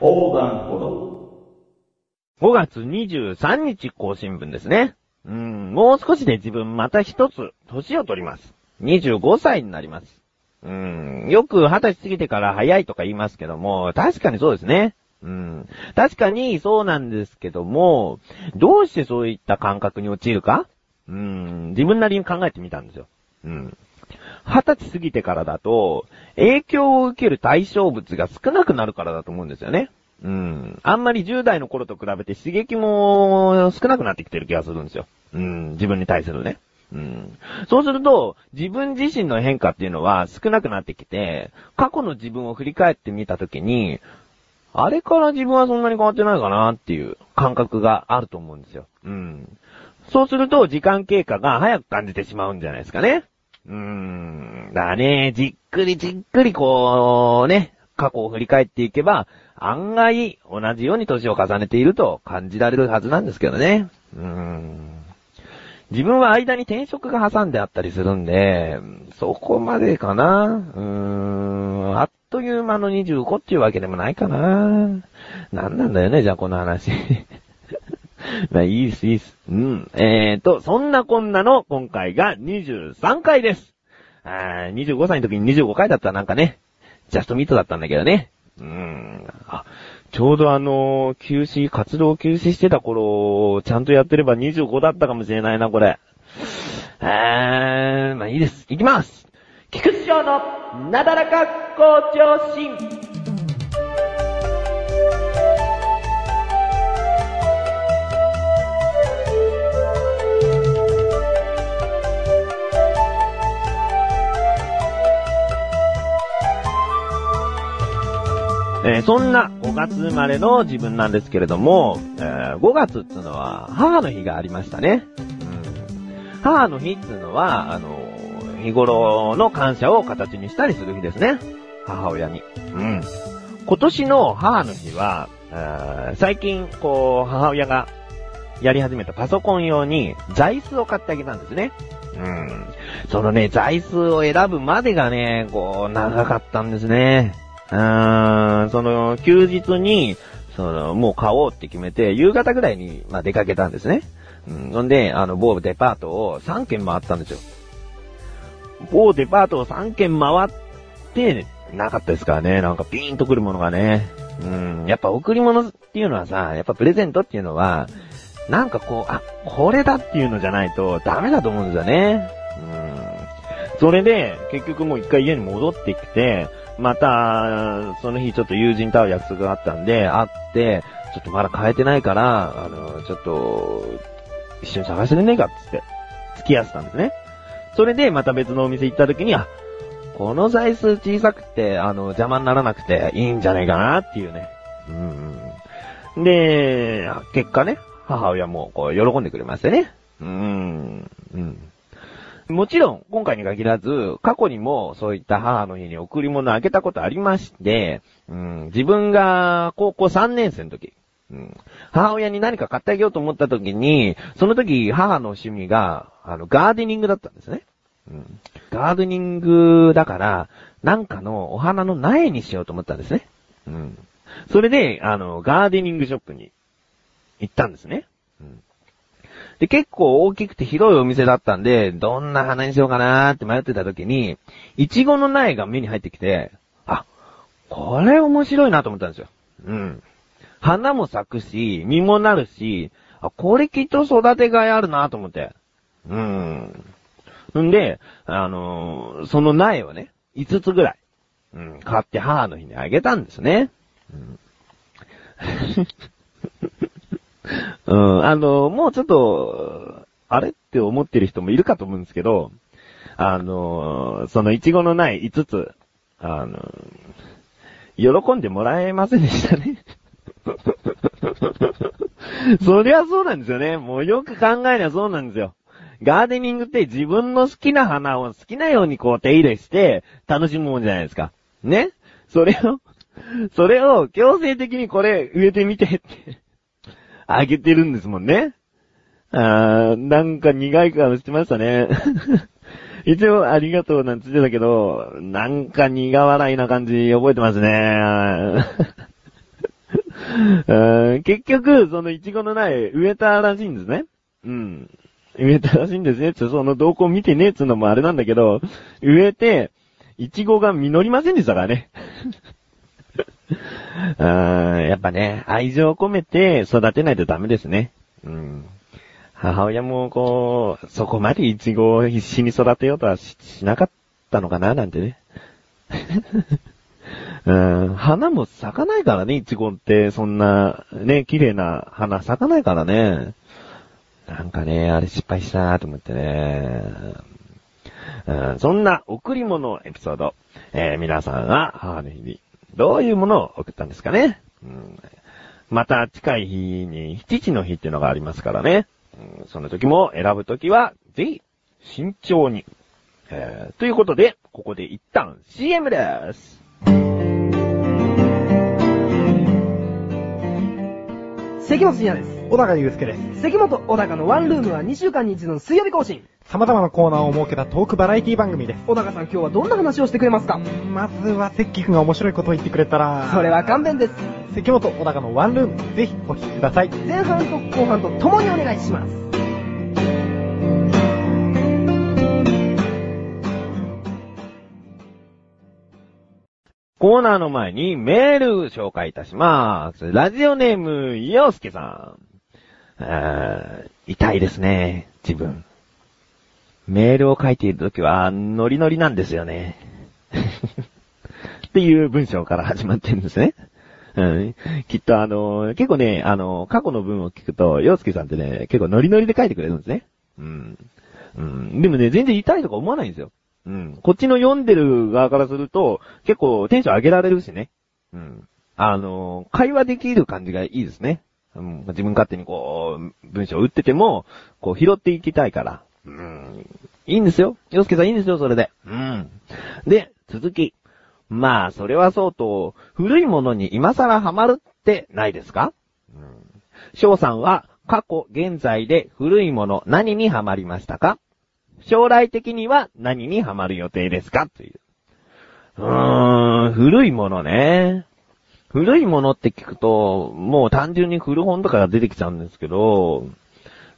横断歩道。5月23日更新分ですね。うん、もう少しで自分また一つ、年を取ります。25歳になります。うん、よく20歳過ぎてから早いとか言いますけども、確かにそうですね。うん、確かにそうなんですけども、どうしてそういった感覚に陥るか？うん、自分なりに考えてみたんですよ。うん。二十歳過ぎてからだと、影響を受ける対象物が少なくなるからだと思うんですよね。うん。あんまり10代の頃と比べて刺激も少なくなってきてる気がするんですよ。うん。自分に対するね。うん。そうすると、自分自身の変化っていうのは少なくなってきて、過去の自分を振り返ってみたときに、あれから自分はそんなに変わってないかなっていう感覚があると思うんですよ。うん。そうすると、時間経過が早く感じてしまうんじゃないですかね。うーん。だね、じっくりじっくりこう、ね、過去を振り返っていけば、案外、同じように年を重ねていると感じられるはずなんですけどね。うーん。自分は間に転職が挟んであったりするんで、そこまでかな。うーん。あっという間の25っていうわけでもないかな。なんなんだよね、じゃあこの話。まあいいです、いいです。うん。えーと、そんなこんなの今回が23回です。あー25歳の時に25回だったらなんかね、ジャストミートだったんだけどね。うーん。あ、ちょうどあのー休止、活動休止してた頃、ちゃんとやってれば25だったかもしれないな、これ。あー、まあいいです。いきます菊池翔のなだらか向上心。えーそんな5月生まれの自分なんですけれども、えー5月っていうのは母の日がありましたね。うん、母の日っていうのは、あの日頃の感謝を形にしたりする日ですね。母親に。うん。今年の母の日は、あー最近、こう、母親がやり始めたパソコン用に座椅子を買ってあげたんですね。うん。そのね、座椅子を選ぶまでがね、こう、長かったんですね。うーん、その、休日に、その、もう買おうって決めて、夕方ぐらいに、まあ、出かけたんですね。うん。ほんで、あの、某デパートを3軒回ったんですよ。某デパートを3軒回って、なかったですからね。なんかピーンとくるものがね。うん。やっぱ贈り物っていうのはさ、やっぱプレゼントっていうのは、なんかこう、あ、これだっていうのじゃないとダメだと思うんですよね。うん。それで、結局もう一回家に戻ってきて、また、その日ちょっと友人と会う約束があったんで、会って、ちょっとまだ変えてないから、あの、ちょっと、一緒に探してくんねえかっつって、付き合ってたんですね。それで、また別のお店行った時に、あ、この座椅子小さくて、あの、邪魔にならなくていいんじゃないかなっていうね。うんうん。で、結果ね、母親もこう喜んでくれましてね。うん。うん。もちろん、今回に限らず、過去にもそういった母の日に贈り物をあげたことありまして、うん、自分が高校3年生の時、うん、母親に何か買ってあげようと思った時に、その時母の趣味が、あの、ガーデニングだったんですね。うん、ガーデニングだから、なんかのお花の苗にしようと思ったんですね。うん。それで、あの、ガーデニングショップに行ったんですね。うん。で、結構大きくて広いお店だったんで、どんな花にしようかなーって迷ってた時に、イチゴの苗が目に入ってきて、あ、これ面白いなと思ったんですよ。うん。花も咲くし、実もなるし、あ、これきっと育てがいあるなと思って。うん。んで、あのーその苗をね、5つぐらい、うん、買って母の日にあげたんですね。うん。うん、あのもうちょっと、あれって思ってる人もいるかと思うんですけど、あのそのイチゴの苗5つ、あの喜んでもらえませんでしたね。そりゃそうなんですよね。もうよく考えりゃそうなんですよ。ガーデニングって自分の好きな花を好きなようにこう手入れして楽しむもんじゃないですか。ねそれを、それを強制的にこれ植えてみてってあげてるんですもんね。あー、なんか苦い顔してましたね。一応ありがとうなんつってたけど、なんか苦笑いな感じ覚えてますね。結局、そのイチゴの苗植えたらしいんですね。うん。植えたらしいんですね。その動向見てねえっつうのもあれなんだけど、植えて、イチゴが実りませんでしたからね。うんやっぱね、愛情を込めて育てないとダメですね。うん。母親もこう、そこまでイチゴを必死に育てようとはしなかったのかななんてね。うん、花も咲かないからね、イチゴって、そんな、ね、綺麗な花咲かないからね。なんかね、あれ失敗したなと思ってね。うん、そんな贈り物エピソード、えー皆さんは母の日にどういうものを送ったんですかね。うん、また近い日に七時の日っていうのがありますからね。うん、その時も選ぶ時は、ぜひ、慎重に。えーということで、ここで一旦 CM です。関本信也です。小高祐介です。関本小高のワンルームは2週間に一度の水曜日更新。様々なコーナーを設けたトークバラエティ番組です。小高さん今日はどんな話をしてくれますか？まずは、関君が面白いことを言ってくれたら、それは勘弁です。関本小高のワンルーム、ぜひお聞きください。前半と後半と共にお願いします。コーナーの前にメール紹介いたします。ラジオネーム、ヨウスケさん。痛いですね、自分。メールを書いているときは、ノリノリなんですよね。っていう文章から始まってるんですね。うん、きっとあの、結構ね、あの、過去の文を聞くと、洋介さんってね、結構ノリノリで書いてくれるんですね。うん。うん。でもね、全然痛いとか思わないんですよ。うん。こっちの読んでる側からすると、結構テンション上げられるしね。うん。あの、会話できる感じがいいですね。うん。自分勝手にこう、文章を打ってても、こう拾っていきたいから。うん。いいんですよ。洋介さんいいんですよ、それで。うん。で、続き。まあ、それはそうと、古いものに今更ハマるってないですか？うん。翔さんは、過去、現在で古いもの何にハマりましたか？将来的には何にハマる予定ですか？という。うーん、古いものね。古いものって聞くと、もう単純に古本とかが出てきちゃうんですけど、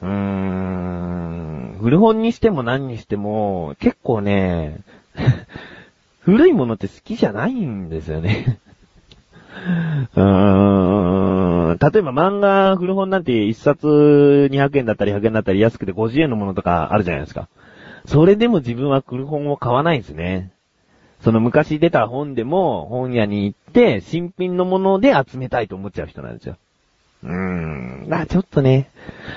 うーん、古本にしても何にしても、結構ね、古いものって好きじゃないんですよね。うーん、例えば漫画古本なんて1冊200円だったり100円だったり安くて50円のものとかあるじゃないですか。それでも自分は古本を買わないんですね。その昔出た本でも本屋に行って新品のもので集めたいと思っちゃう人なんですよ。うーん。あ、ちょっとね、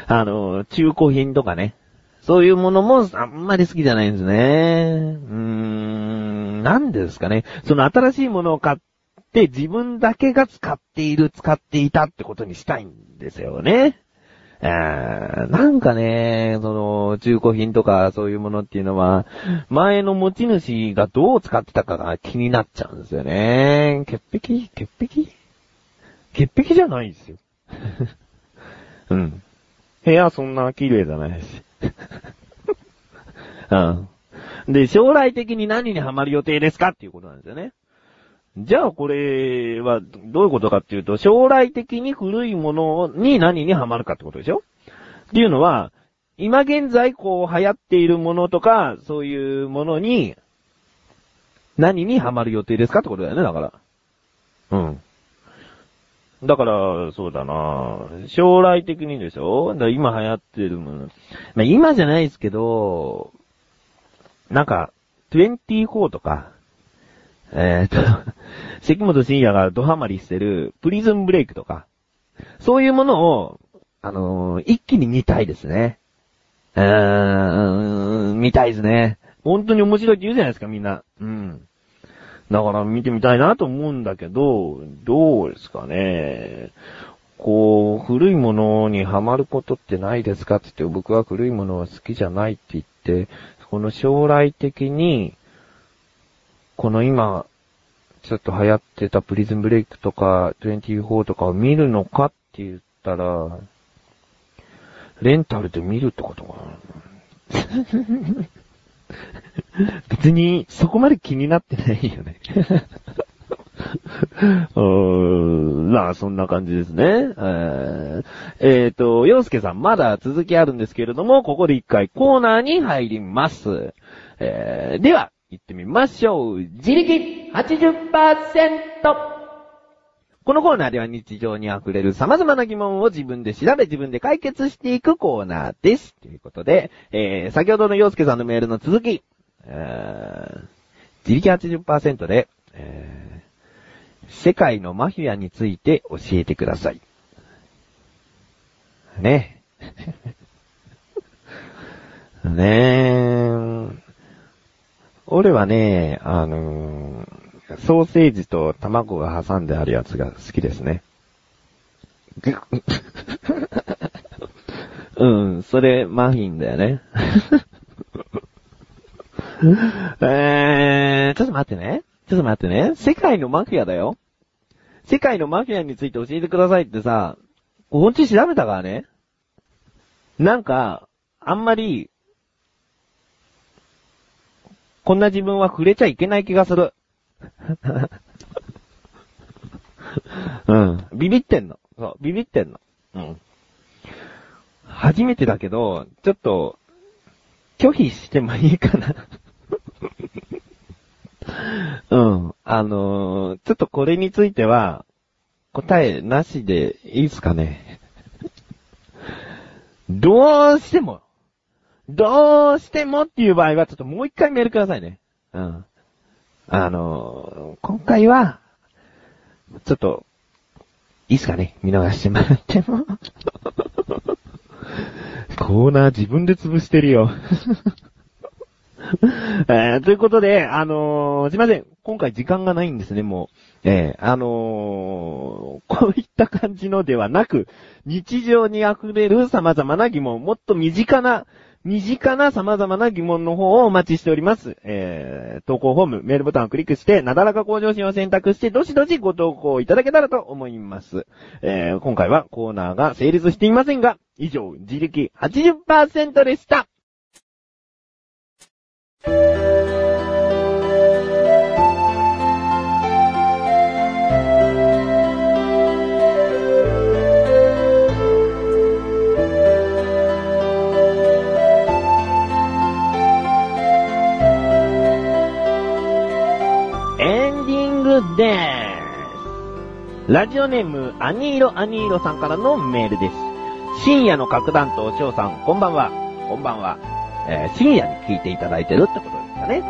あの、中古品とかね。そういうものもあんまり好きじゃないんですね。うーん。なんですかね。その新しいものを買って自分だけが使っている、使っていたってことにしたいんですよね。えなんかね、その、中古品とかそういうものっていうのは、前の持ち主がどう使ってたかが気になっちゃうんですよね。潔癖？潔癖？潔癖じゃないですよ。うん。部屋そんな綺麗じゃないし。うん。で、将来的に何にハマる予定ですかっていうことなんですよね。じゃあこれはどういうことかっていうと、将来的に古いものに何にハマるかってことでしょ？っていうのは、今現在こう流行っているものとか、そういうものに、何にハマる予定ですかってことだよね、だから。うん。だから、そうだな将来的にでしょ？だ今流行ってるもの。まあ今じゃないですけど、なんか、24とか、えー、っと、関本慎也がドハマりしてるプリズンブレイクとか、そういうものを、あのー一気に見たいですね。うーん、見たいですね。本当に面白いって言うじゃないですか、みんな。うん。だから見てみたいなと思うんだけど、どうですかね。こう、古いものにハマることってないですかって言って、僕は古いものは好きじゃないって言って、この将来的に、この今、ちょっと流行ってたプリズンブレイクとか、24とかを見るのかって言ったら、レンタルで見るってことかな。別に、そこまで気になってないよね。うーん、まあ、そんな感じですね。えーえーと、洋介さん、まだ続きあるんですけれども、ここで一回コーナーに入ります。えー、では、行ってみましょう。自力 80%! このコーナーでは日常に溢れる様々な疑問を自分で調べ自分で解決していくコーナーです。ということで、えー、先ほどの洋介さんのメールの続き、ー、自力80%で、えー、世界のマフィアについて教えてください。ね。ねえ。俺はね、あのーソーセージと卵が挟んであるやつが好きですね。ぐ うん、それマフィンだよね。えー、ちょっと待ってね。ちょっと待ってね。世界のマフィアだよ。世界のマフィアについて教えてくださいってさ、本当に調べたからね。なんか、あんまり、こんな自分は触れちゃいけない気がする。うん。ビビってんの。そう、ビビってんの。うん。初めてだけど、ちょっと、拒否してもいいかな。うん。あのーちょっとこれについては、答えなしでいいですかね。どうしても、どうしてもっていう場合は、ちょっともう一回メールくださいね。うん。あのー今回は、ちょっと、いいっすかね見逃してもらっても。コーナー自分で潰してるよ。えーということで、あのーすいません。今回時間がないんですね、もう。えーあのーこういった感じのではなく、日常に溢れる様々な疑問、もっと身近な、身近な様々な疑問の方をお待ちしております。えー、投稿フォーム、メールボタンをクリックして、なだらか向上心を選択して、どしどしご投稿いただけたらと思います。えー、今回はコーナーが成立していませんが、以上、自力80%でした。ラジオネーム、アニーロアニーロさんからのメールです。深夜の核弾頭翔さん、こんばんは。こんばんは。えー深夜に聞いていただいてるってことですかね。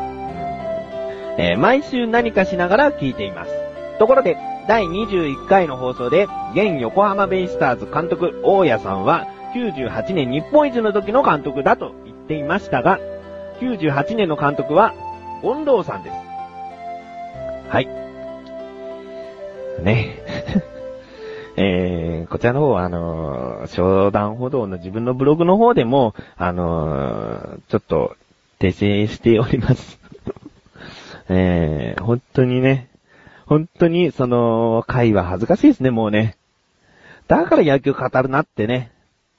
えー毎週何かしながら聞いています。ところで、第21回の放送で、現横浜ベイスターズ監督、大谷さんは、98年日本一の時の監督だと言っていましたが、98年の監督は、恩藤さんです。はい。ね。えー、こちらの方は、あのー、商談歩道の自分のブログの方でも、あのー、ちょっと、訂正しております。えー、本当にね、本当に、その、会は恥ずかしいですね、もうね。だから野球語るなってね、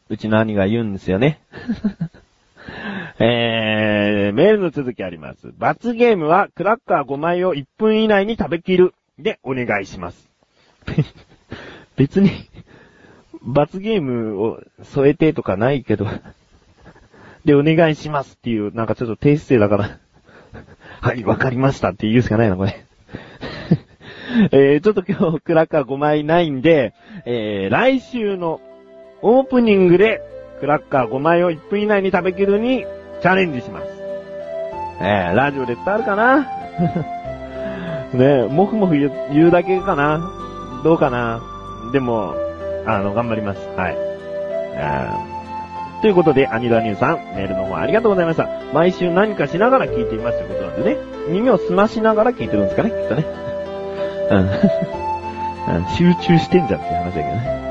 うちの兄が言うんですよね。えー、メールの続きあります。罰ゲームはクラッカー5枚を1分以内に食べきるでお願いします。別に、罰ゲームを添えてとかないけど、でお願いしますっていう、なんかちょっと低姿勢だから、はい、わかりましたって言うしかないな、これ。えー、ちょっと今日クラッカー5枚ないんで、えー、来週のオープニングでクラッカー5枚を1分以内に食べきるにチャレンジします。えー、ラジオで伝わるかな？ねえ、もふもふ言う言うだけかな？どうかな？でも、あの、頑張ります。はい。ということで、アニラニューさん、メールの方ありがとうございました。毎週何かしながら聞いていますということなんでね。耳を澄ましながら聞いてるんですかね、きっとね。うん。集中してんじゃんっていう話だけどね。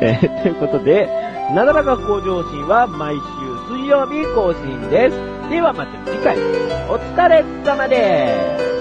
えーということで、なだらか向上心は毎週水曜日更新です。ではまた次回、お疲れ様です。